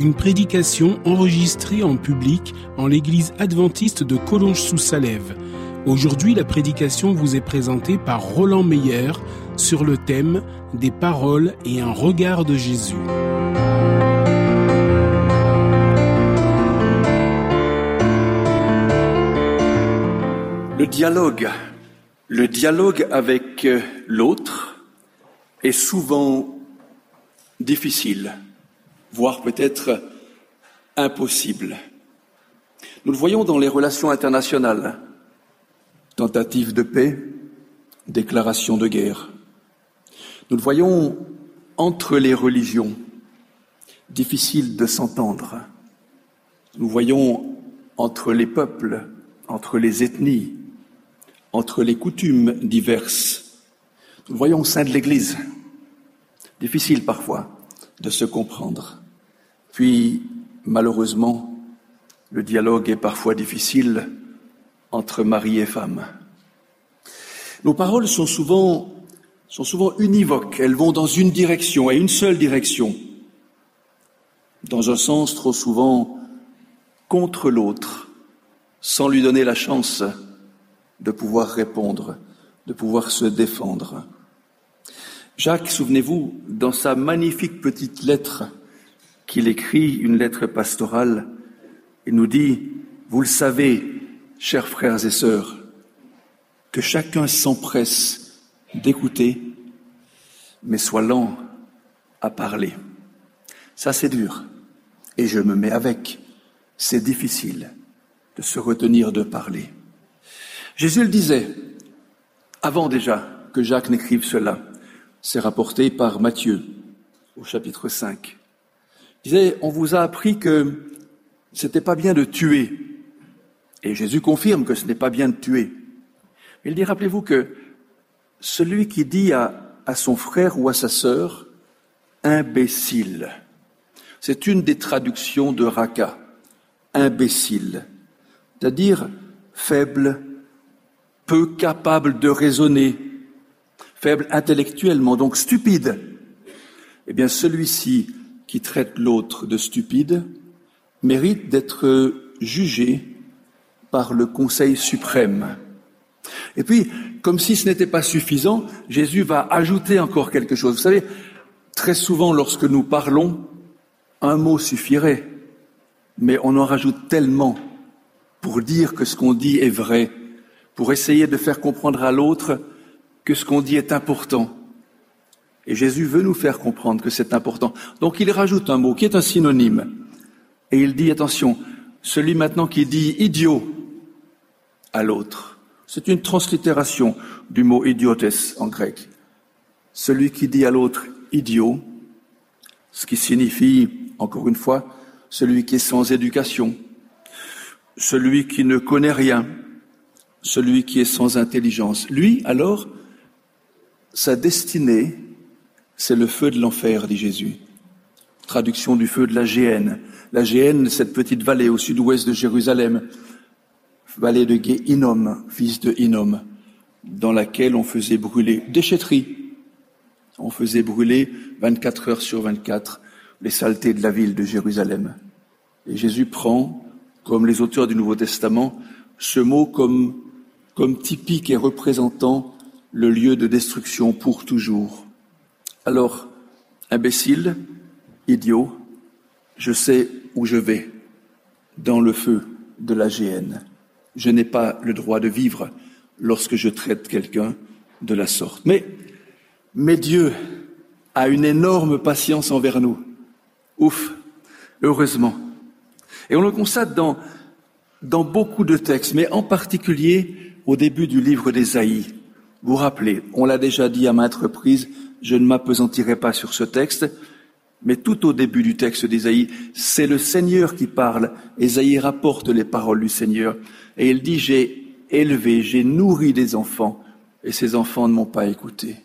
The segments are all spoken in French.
une prédication enregistrée en public en l'église adventiste de Collonges-sous-Salève. Aujourd'hui, la prédication vous est présentée par Roland Meyer sur le thème des paroles et un regard de Jésus. Le dialogue, le dialogue avec l'autre est souvent difficile, voire peut-être impossible. Nous le voyons dans les relations internationales. Tentative de paix, déclaration de guerre. Nous le voyons entre les religions. Difficile de s'entendre. Nous voyons entre les peuples, entre les ethnies, entre les coutumes diverses. Nous le voyons au sein de l'Église difficile parfois de se comprendre. Puis, malheureusement, le dialogue est parfois difficile entre mari et femme. Nos paroles sont souvent, sont univoques, elles vont dans une direction et une seule direction, dans un sens trop souvent contre l'autre, sans lui donner la chance de pouvoir répondre, de pouvoir se défendre. Jacques, souvenez-vous, dans sa magnifique petite lettre qu'il écrit, une lettre pastorale, il nous dit, vous le savez, chers frères et sœurs, que chacun s'empresse d'écouter, mais soit lent à parler. Ça, c'est dur. Et je me mets avec. C'est difficile de se retenir de parler. Jésus le disait, avant déjà que Jacques n'écrive cela. C'est rapporté par Matthieu au chapitre 5. Disait, on vous a appris que c'était pas bien de tuer. Et Jésus confirme que ce n'est pas bien de tuer. Il dit, rappelez-vous que celui qui dit à, à son frère ou à sa sœur, imbécile, c'est une des traductions de Raka, imbécile, c'est-à-dire faible, peu capable de raisonner, faible intellectuellement, donc stupide, eh bien celui-ci qui traite l'autre de stupide mérite d'être jugé par le Conseil suprême. Et puis, comme si ce n'était pas suffisant, Jésus va ajouter encore quelque chose. Vous savez, très souvent lorsque nous parlons, un mot suffirait, mais on en rajoute tellement pour dire que ce qu'on dit est vrai, pour essayer de faire comprendre à l'autre que ce qu'on dit est important. Et Jésus veut nous faire comprendre que c'est important. Donc il rajoute un mot qui est un synonyme. Et il dit, attention, celui maintenant qui dit idiot à l'autre. C'est une translittération du mot idiotes en grec. Celui qui dit à l'autre idiot, ce qui signifie, encore une fois, celui qui est sans éducation, celui qui ne connaît rien, celui qui est sans intelligence. Lui, alors, sa destinée, c'est le feu de l'enfer, dit Jésus. Traduction du feu de la Géhenne. La Géhenne, cette petite vallée au sud-ouest de Jérusalem, vallée de Guéhinom, fils de Hinnom, dans laquelle on faisait brûler déchetterie. On faisait brûler 24 heures sur 24 les saletés de la ville de Jérusalem. Et Jésus prend, comme les auteurs du Nouveau Testament, ce mot comme, comme typique et représentant le lieu de destruction pour toujours. Alors, imbécile, idiot, je sais où je vais, dans le feu de la géhenne. Je n'ai pas le droit de vivre lorsque je traite quelqu'un de la sorte. Mais, Dieu a une énorme patience envers nous. Ouf, heureusement. Et on le constate dans, beaucoup de textes, mais en particulier au début du livre d'Ésaïe. Vous rappelez, on l'a déjà dit à maintes reprises, je ne m'apesantirai pas sur ce texte, Mais tout au début du texte d'Ésaïe, c'est le Seigneur qui parle. Ésaïe rapporte les paroles du Seigneur. Et il dit, j'ai élevé, j'ai nourri des enfants, et ces enfants ne m'ont pas écouté.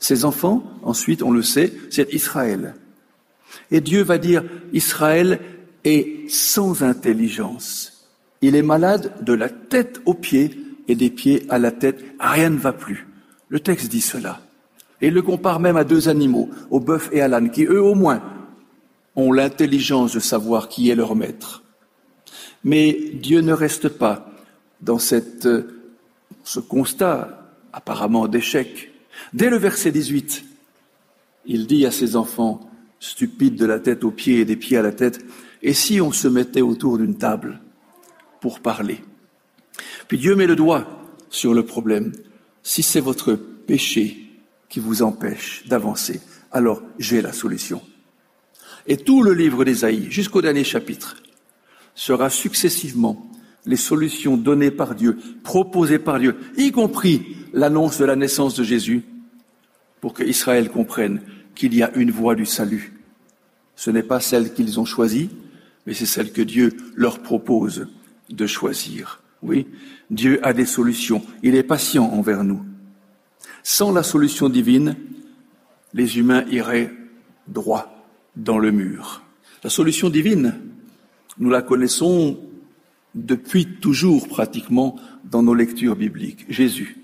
Ces enfants, ensuite, on le sait, c'est Israël. Et Dieu va dire, Israël est sans intelligence. Il est malade de la tête aux pieds et des pieds à la tête. Rien ne va plus. Le texte dit cela. Et il le compare même à deux animaux, au bœuf et à l'âne, qui eux au moins ont l'intelligence de savoir qui est leur maître. Mais Dieu ne reste pas dans cette, ce constat apparemment d'échec. Dès le verset 18, il dit à ses enfants, stupides de la tête aux pieds et des pieds à la tête, et si on se mettait autour d'une table pour parler? Puis Dieu met le doigt sur le problème. Si c'est votre péché qui vous empêche d'avancer. Alors j'ai la solution. Et tout le livre d'Ésaïe, jusqu'au dernier chapitre, sera successivement les solutions données par Dieu, proposées par Dieu, y compris l'annonce de la naissance de Jésus, pour que Israël comprenne qu'il y a une voie du salut. Ce n'est pas celle qu'ils ont choisie, mais c'est celle que Dieu leur propose de choisir. Oui, Dieu a des solutions. Il est patient envers nous. Sans la solution divine, les humains iraient droit dans le mur. La solution divine, nous la connaissons depuis toujours pratiquement dans nos lectures bibliques. Jésus.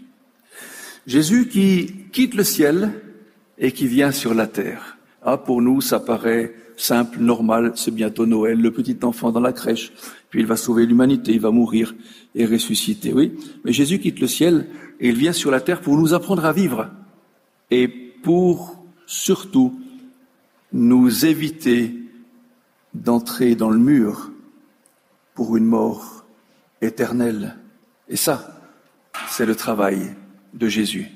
Jésus qui quitte le ciel et qui vient sur la terre. Ah, pour nous, ça paraît simple, normal, c'est bientôt Noël, le petit enfant dans la crèche, puis il va sauver l'humanité, il va mourir et ressusciter, oui. Mais Jésus quitte le ciel et il vient sur la terre pour nous apprendre à vivre et pour surtout nous éviter d'entrer dans le mur pour une mort éternelle. Et ça, c'est le travail de Jésus.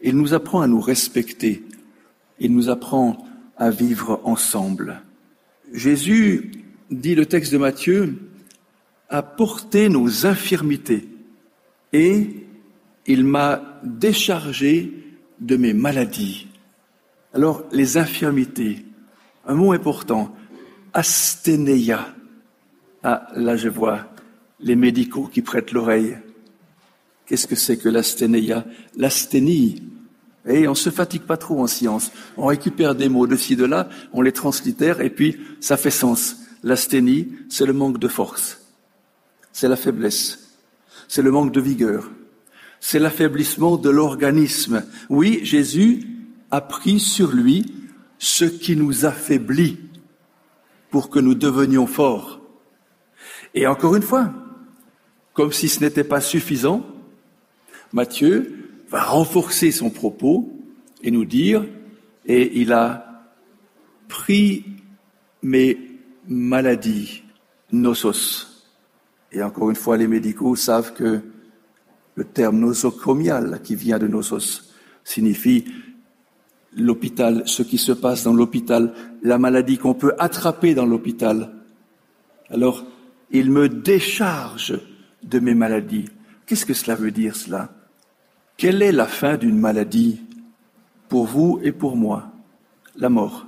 Il nous apprend à nous respecter, il nous apprend à vivre ensemble. Jésus, dit le texte de Matthieu, a porté nos infirmités et il m'a déchargé de mes maladies. Alors, les infirmités, un mot important, asténéia. Ah, là je vois les médicaux qui prêtent l'oreille. Qu'est-ce que c'est que l'asténéia? L'asthénie. Et on se fatigue pas trop en science. On récupère des mots de ci, de là, on les translittère et puis ça fait sens. L'asthénie, c'est le manque de force. C'est la faiblesse. C'est le manque de vigueur c'est l'affaiblissement de l'organisme. Oui, Jésus a pris sur lui ce qui nous affaiblit pour que nous devenions forts. Et encore une fois, comme si ce n'était pas suffisant, Matthieu va renforcer son propos et nous dire, et il a pris mes maladies, nosos. Et encore une fois, les médicaux savent que le terme nosocomial, qui vient de nosos, signifie l'hôpital, ce qui se passe dans l'hôpital, la maladie qu'on peut attraper dans l'hôpital. Alors, il me décharge de mes maladies. Qu'est-ce que cela veut dire, cela? Quelle est la fin d'une maladie pour vous et pour moi? La mort.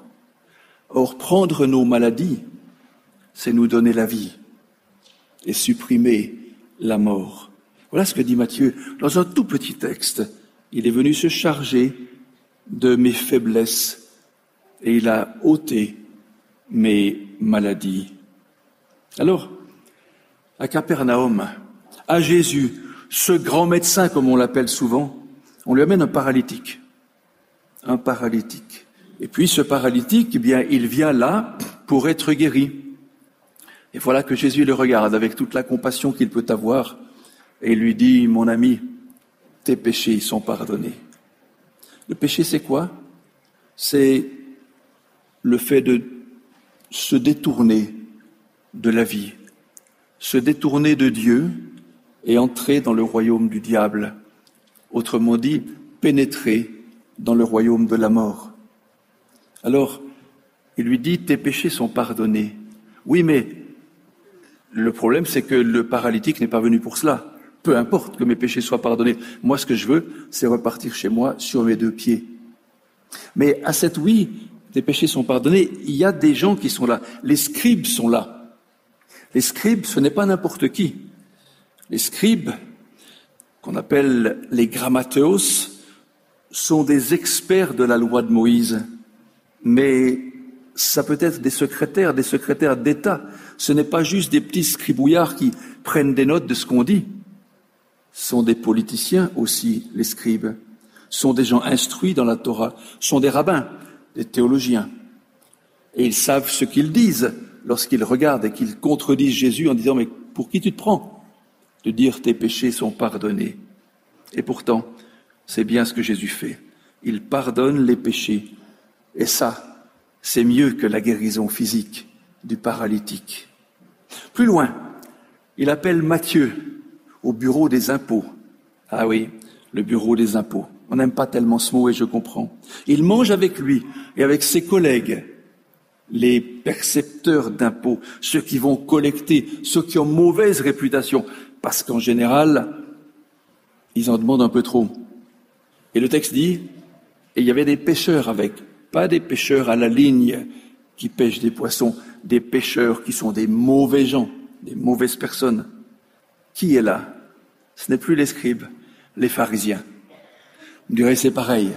Or, prendre nos maladies, c'est nous donner la vie et supprimer la mort. Voilà ce que dit Matthieu dans un tout petit texte. Il est venu se charger de mes faiblesses et il a ôté mes maladies. Alors, à Capernaum, à Jésus, ce grand médecin, comme on l'appelle souvent, on lui amène un paralytique. Un paralytique. Et puis ce paralytique, eh bien, il vient là pour être guéri. Et voilà que Jésus le regarde avec toute la compassion qu'il peut avoir et lui dit, mon ami, tes péchés sont pardonnés. Le péché, c'est quoi? C'est le fait de se détourner de la vie, se détourner de Dieu et entrer dans le royaume du diable. Autrement dit, pénétrer dans le royaume de la mort. Alors, il lui dit, tes péchés sont pardonnés. Oui, mais le problème, c'est que le paralytique n'est pas venu pour cela. Peu importe que mes péchés soient pardonnés. Moi, ce que je veux, c'est repartir chez moi sur mes deux pieds. Mais à cette oui, tes péchés sont pardonnés. Il y a des gens qui sont là. Les scribes sont là. Les scribes, ce n'est pas n'importe qui. Les scribes, qu'on appelle les grammateos, sont des experts de la loi de Moïse. Mais ça peut être des secrétaires, des secrétaires d'État. Ce n'est pas juste des petits scribouillards qui prennent des notes de ce qu'on dit. Ce sont des politiciens aussi, les scribes. Ce sont des gens instruits dans la Torah. Ce sont des rabbins, des théologiens. Et ils savent ce qu'ils disent lorsqu'ils regardent et qu'ils contredisent Jésus en disant Mais pour qui tu te prends? De dire tes péchés sont pardonnés Et pourtant, c'est bien ce que Jésus fait. Il pardonne les péchés. Et ça, c'est mieux que la guérison physique du paralytique. Plus loin, il appelle Matthieu au bureau des impôts. Ah oui, le bureau des impôts. On n'aime pas tellement ce mot et je comprends. Il mange avec lui et avec ses collègues, les percepteurs d'impôts, ceux qui vont collecter, ceux qui ont mauvaise réputation, parce qu'en général, ils en demandent un peu trop. Et le texte dit, et il y avait des pêcheurs avec, pas des pêcheurs à la ligne qui pêchent des poissons, des pêcheurs qui sont des mauvais gens, des mauvaises personnes. Qui est là? Ce n'est plus les scribes, les pharisiens. Vous direz, c'est pareil.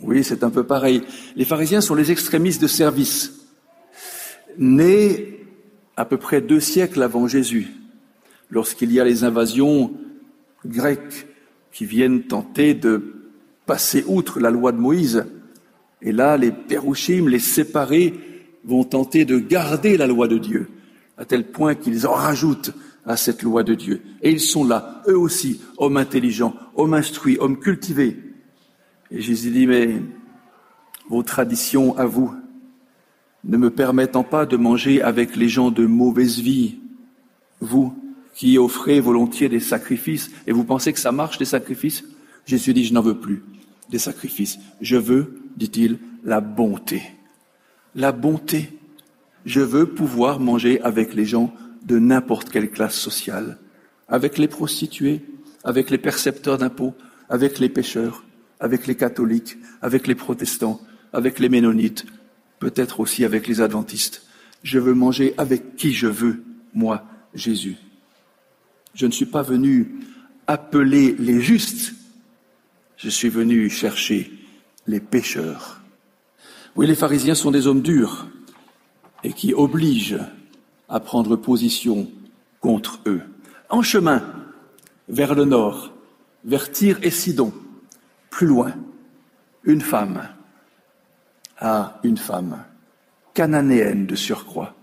Oui, c'est un peu pareil. Les pharisiens sont les extrémistes de service, nés à peu près deux siècles avant Jésus, lorsqu'il y a les invasions grecques qui viennent tenter de passer outre la loi de Moïse. Et là, les pérouchim, les séparés, vont tenter de garder la loi de Dieu, à tel point qu'ils en rajoutent à cette loi de Dieu. Et ils sont là, eux aussi, hommes intelligents, hommes instruits, hommes cultivés. Et Jésus dit, mais vos traditions à vous, ne me permettant pas de manger avec les gens de mauvaise vie, vous qui offrez volontiers des sacrifices, et vous pensez que ça marche des sacrifices? Jésus dit, je n'en veux plus des sacrifices. Je veux, dit-il, la bonté. La bonté. Je veux pouvoir manger avec les gens de n'importe quelle classe sociale, avec les prostituées, avec les percepteurs d'impôts, avec les pêcheurs, avec les catholiques, avec les protestants, avec les ménonites, peut-être aussi avec les adventistes. Je veux manger avec qui je veux, moi, Jésus. Je ne suis pas venu appeler les justes, je suis venu chercher les pécheurs. Oui, les pharisiens sont des hommes durs et qui obligent à prendre position contre eux. En chemin vers le nord, vers Tyr et Sidon, plus loin, une femme, à une femme, cananéenne de surcroît,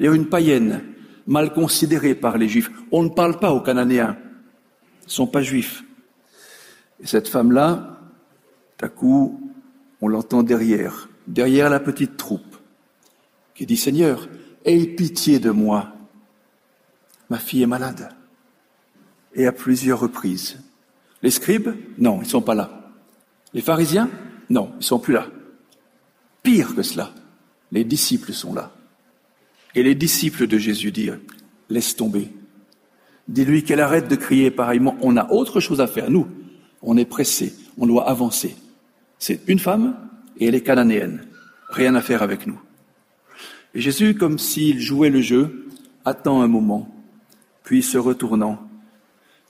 a une païenne, mal considérée par les Juifs. On ne parle pas aux Cananéens, ils ne sont pas juifs. Et cette femme-là, à coup, on l'entend derrière, derrière la petite troupe, qui dit Seigneur, aie pitié de moi. Ma fille est malade. Et à plusieurs reprises. Les scribes? Non, ils ne sont pas là. Les pharisiens? Non, ils ne sont plus là. Pire que cela, les disciples sont là. Et les disciples de Jésus disent Laisse tomber. Dis-lui qu'elle arrête de crier pareillement. On a autre chose à faire, nous on est pressé, on doit avancer. C'est une femme et elle est cananéenne. Rien à faire avec nous. Et Jésus, comme s'il jouait le jeu, attend un moment, puis se retournant,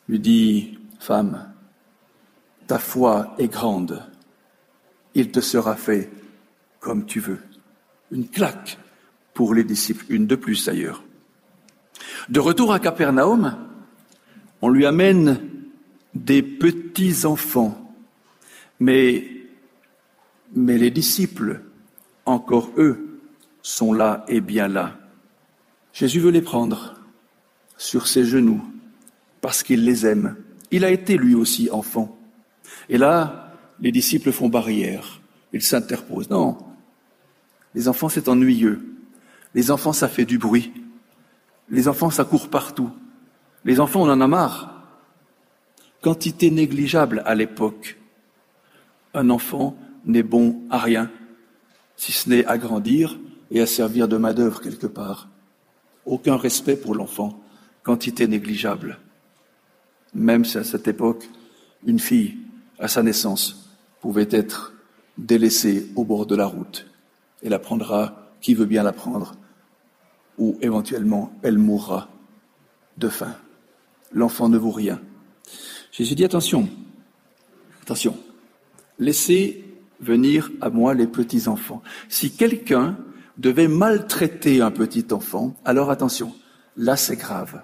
lui dit, Femme, ta foi est grande, il te sera fait comme tu veux. Une claque pour les disciples, une de plus ailleurs. De retour à Capernaum, on lui amène des petits-enfants. Mais, mais les disciples, encore eux, sont là et bien là. Jésus veut les prendre sur ses genoux parce qu'il les aime. Il a été lui aussi enfant. Et là, les disciples font barrière. Ils s'interposent. Non, les enfants, c'est ennuyeux. Les enfants, ça fait du bruit. Les enfants, ça court partout. Les enfants, on en a marre quantité négligeable à l'époque. Un enfant n'est bon à rien, si ce n'est à grandir et à servir de main-d'œuvre quelque part. Aucun respect pour l'enfant, quantité négligeable. Même si à cette époque, une fille, à sa naissance, pouvait être délaissée au bord de la route. et la prendra qui veut bien la ou éventuellement elle mourra de faim. L'enfant ne vaut rien. Jésus dit attention, attention, laissez venir à moi les petits enfants. Si quelqu'un devait maltraiter un petit enfant, alors attention, là c'est grave.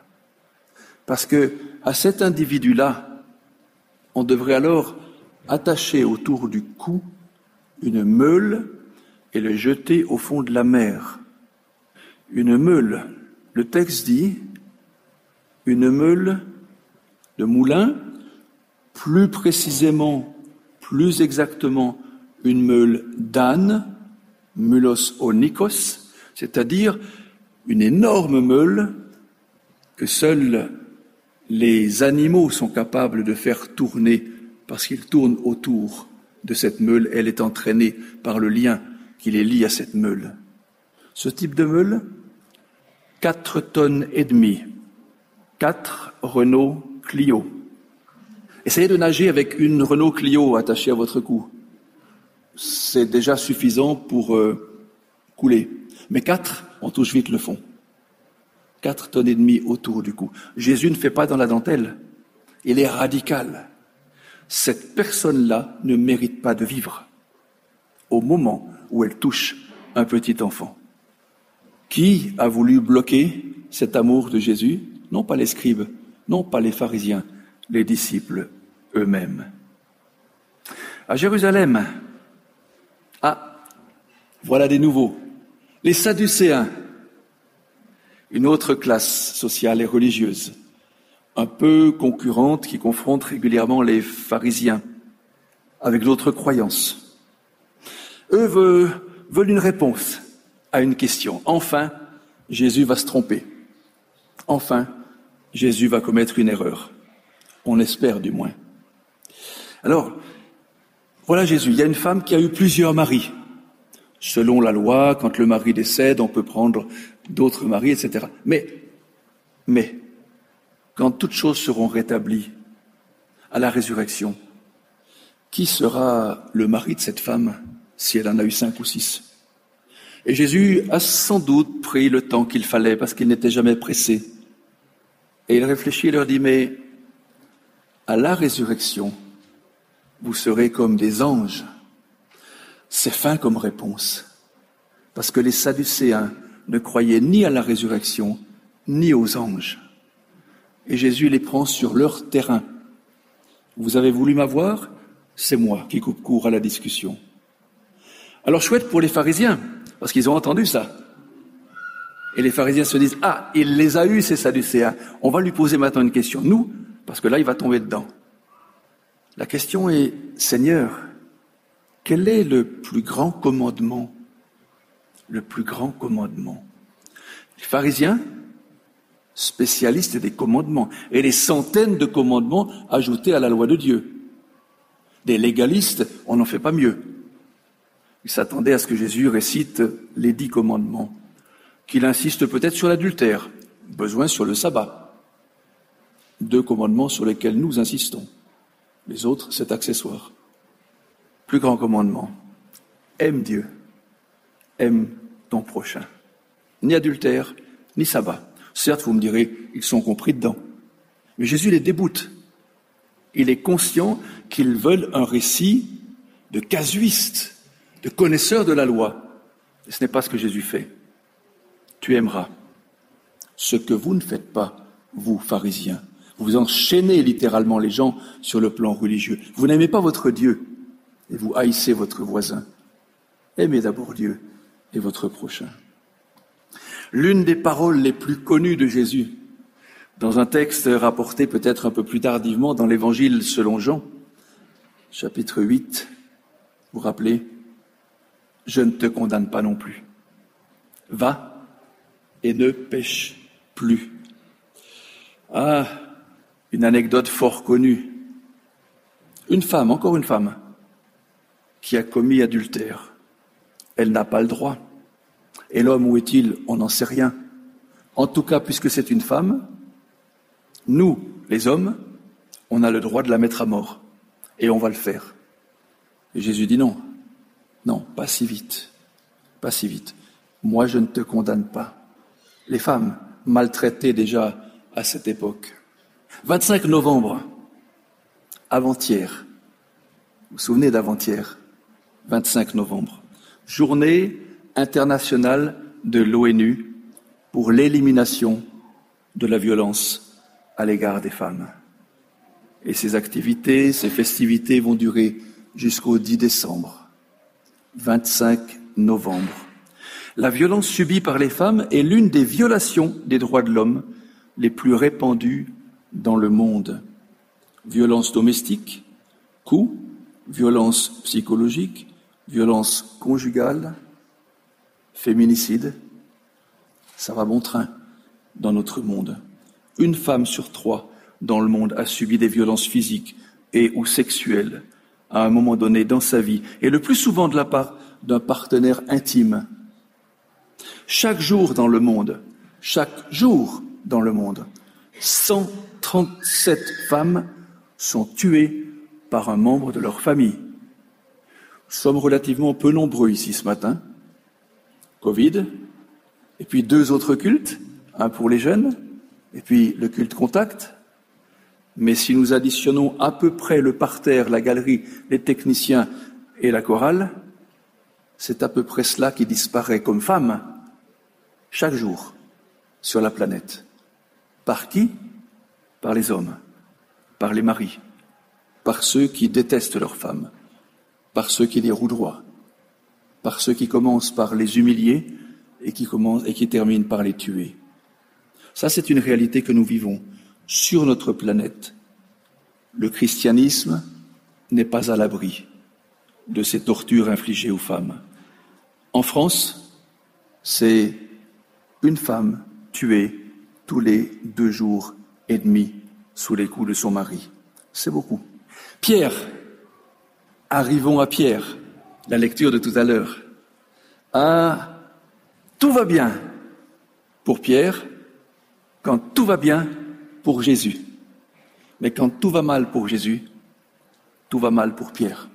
Parce que à cet individu-là, on devrait alors attacher autour du cou une meule et le jeter au fond de la mer. Une meule, le texte dit, une meule de moulin, plus précisément, plus exactement, une meule d'âne, mulos onikos, c'est-à-dire une énorme meule que seuls les animaux sont capables de faire tourner parce qu'ils tournent autour de cette meule. Elle est entraînée par le lien qui les lie à cette meule. Ce type de meule, quatre tonnes et demie, quatre Renault Clio. Essayez de nager avec une Renault Clio attachée à votre cou. C'est déjà suffisant pour euh, couler. Mais quatre, on touche vite le fond. Quatre tonnes et demie autour du cou. Jésus ne fait pas dans la dentelle. Il est radical. Cette personne-là ne mérite pas de vivre au moment où elle touche un petit enfant. Qui a voulu bloquer cet amour de Jésus? Non pas les scribes, non pas les pharisiens, les disciples eux-mêmes. À Jérusalem, ah, voilà des nouveaux, les Sadducéens, une autre classe sociale et religieuse, un peu concurrente qui confronte régulièrement les pharisiens avec d'autres croyances. Eux veulent une réponse à une question. Enfin, Jésus va se tromper. Enfin, Jésus va commettre une erreur. On espère du moins. Alors, voilà Jésus. Il y a une femme qui a eu plusieurs maris. Selon la loi, quand le mari décède, on peut prendre d'autres maris, etc. Mais, mais, quand toutes choses seront rétablies à la résurrection, qui sera le mari de cette femme si elle en a eu cinq ou six? Et Jésus a sans doute pris le temps qu'il fallait parce qu'il n'était jamais pressé. Et il réfléchit et leur dit, mais à la résurrection, vous serez comme des anges. C'est fin comme réponse, parce que les Sadducéens ne croyaient ni à la résurrection, ni aux anges. Et Jésus les prend sur leur terrain. Vous avez voulu m'avoir? C'est moi qui coupe court à la discussion. Alors chouette pour les pharisiens, parce qu'ils ont entendu ça. Et les pharisiens se disent, ah, il les a eus, ces Sadducéens. On va lui poser maintenant une question, nous, parce que là, il va tomber dedans. La question est, Seigneur, quel est le plus grand commandement? Le plus grand commandement? Les pharisiens, spécialistes des commandements, et les centaines de commandements ajoutés à la loi de Dieu. Des légalistes, on n'en fait pas mieux. Ils s'attendaient à ce que Jésus récite les dix commandements qu'il insiste peut-être sur l'adultère, besoin sur le sabbat. Deux commandements sur lesquels nous insistons. Les autres, c'est accessoire. Plus grand commandement. Aime Dieu. Aime ton prochain. Ni adultère, ni sabbat. Certes, vous me direz, ils sont compris dedans. Mais Jésus les déboute. Il est conscient qu'ils veulent un récit de casuistes, de connaisseurs de la loi. Ce n'est pas ce que Jésus fait tu aimeras. Ce que vous ne faites pas, vous, pharisiens. Vous enchaînez littéralement les gens sur le plan religieux. Vous n'aimez pas votre Dieu et vous haïssez votre voisin. Aimez d'abord Dieu et votre prochain. L'une des paroles les plus connues de Jésus, dans un texte rapporté peut-être un peu plus tardivement dans l'Évangile selon Jean, chapitre 8, vous rappelez, je ne te condamne pas non plus. Va et ne pêche plus. Ah, une anecdote fort connue. Une femme, encore une femme, qui a commis adultère. Elle n'a pas le droit. Et l'homme, où est-il? On n'en sait rien. En tout cas, puisque c'est une femme, nous, les hommes, on a le droit de la mettre à mort. Et on va le faire. Et Jésus dit non. Non, pas si vite. pas si vite. Moi, je ne te condamne pas. Les femmes maltraitées déjà à cette époque. 25 novembre, avant-hier. Vous vous souvenez d'avant-hier? 25 novembre. Journée internationale de l'ONU pour l'élimination de la violence à l'égard des femmes. Et ces activités, ces festivités vont durer jusqu'au 10 décembre, 25 novembre. La violence subie par les femmes est l'une des violations des droits de l'homme les plus répandues dans le monde. Violence domestique, coups, violence psychologique, violence conjugale, féminicide. Ça va bon train dans notre monde. Une femme sur trois dans le monde a subi des violences physiques et ou sexuelles à un moment donné dans sa vie, et le plus souvent de la part d'un partenaire intime. Chaque jour dans le monde, chaque jour dans le monde, 137 femmes sont tuées par un membre de leur famille. Nous sommes relativement peu nombreux ici ce matin. Covid, et puis deux autres cultes, un pour les jeunes, et puis le culte contact, mais si nous additionnons à peu près le parterre, la galerie, les techniciens et la chorale, c'est à peu près cela qui disparaît comme femme chaque jour sur la planète. Par qui? Par les hommes, par les maris, par ceux qui détestent leurs femmes, par ceux qui les rouent par ceux qui commencent par les humilier et qui, et qui terminent par les tuer. Ça, c'est une réalité que nous vivons sur notre planète, le christianisme n'est pas à l'abri de ces tortures infligées aux femmes. En France, c'est une femme tuée tous les deux jours et demi sous les coups de son mari. C'est beaucoup. Pierre, arrivons à Pierre, la lecture de tout à l'heure. Ah, tout va bien pour Pierre quand tout va bien pour Jésus. Mais quand tout va mal pour Jésus, tout va mal pour Pierre.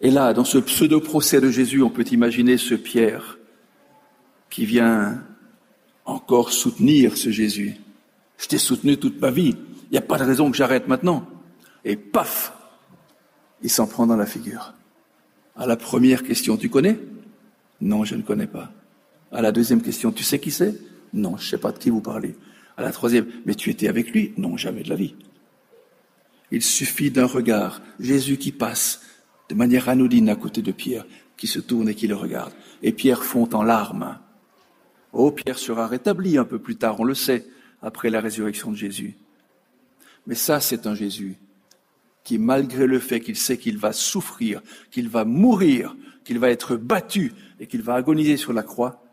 Et là, dans ce pseudo-procès de Jésus, on peut imaginer ce Pierre qui vient encore soutenir ce Jésus. Je t'ai soutenu toute ma vie. Il n'y a pas de raison que j'arrête maintenant. Et paf, il s'en prend dans la figure. À la première question, tu connais? Non, je ne connais pas. À la deuxième question, tu sais qui c'est? Non, je ne sais pas de qui vous parlez. À la troisième, mais tu étais avec lui? Non, jamais de la vie. Il suffit d'un regard, Jésus qui passe de manière anodine à côté de Pierre, qui se tourne et qui le regarde. Et Pierre fond en larmes. Oh, Pierre sera rétabli un peu plus tard, on le sait, après la résurrection de Jésus. Mais ça, c'est un Jésus qui, malgré le fait qu'il sait qu'il va souffrir, qu'il va mourir, qu'il va être battu et qu'il va agoniser sur la croix,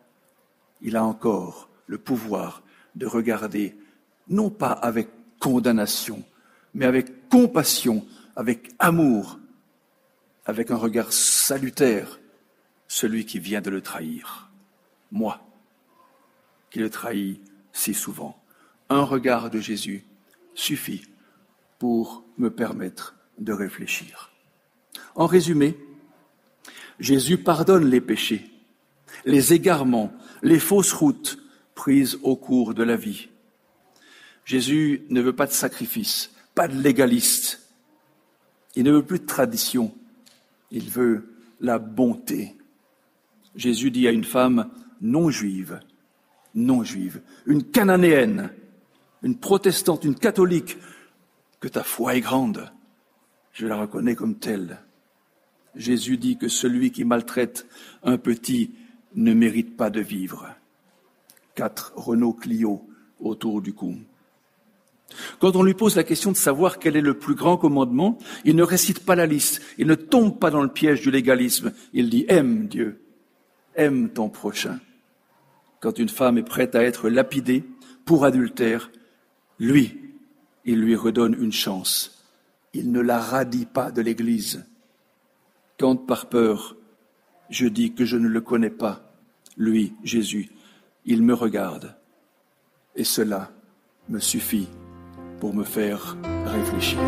il a encore le pouvoir de regarder, non pas avec condamnation, mais avec compassion, avec amour, avec un regard salutaire, celui qui vient de le trahir, moi, qui le trahis si souvent. Un regard de Jésus suffit pour me permettre de réfléchir. En résumé, Jésus pardonne les péchés, les égarements, les fausses routes, prises au cours de la vie. Jésus ne veut pas de sacrifice, pas de légaliste. Il ne veut plus de tradition. Il veut la bonté. Jésus dit à une femme non juive, non juive, une cananéenne, une protestante, une catholique, que ta foi est grande. Je la reconnais comme telle. Jésus dit que celui qui maltraite un petit ne mérite pas de vivre quatre Renault Clio autour du cou. Quand on lui pose la question de savoir quel est le plus grand commandement, il ne récite pas la liste, il ne tombe pas dans le piège du légalisme, il dit aime Dieu, aime ton prochain. Quand une femme est prête à être lapidée pour adultère, lui, il lui redonne une chance. Il ne la radie pas de l'Église. Quand par peur, je dis que je ne le connais pas, lui, Jésus, il me regarde. Et cela me suffit pour me faire réfléchir.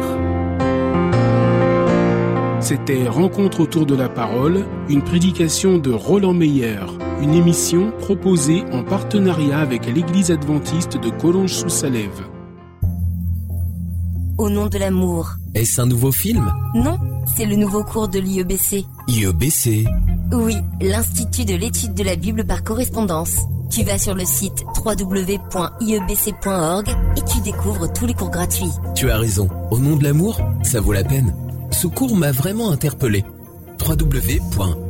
C'était Rencontre autour de la parole, une prédication de Roland Meyer, une émission proposée en partenariat avec l'Église adventiste de Collonges-sous-Salève. Au nom de l'amour. Est-ce un nouveau film? Non, c'est le nouveau cours de l'IEBC. IEBC Oui, l'Institut de l'étude de la Bible par correspondance. Tu vas sur le site www.iebc.org et tu découvres tous les cours gratuits. Tu as raison. Au nom de l'amour, ça vaut la peine. Ce cours m'a vraiment interpellé. www.iebc.org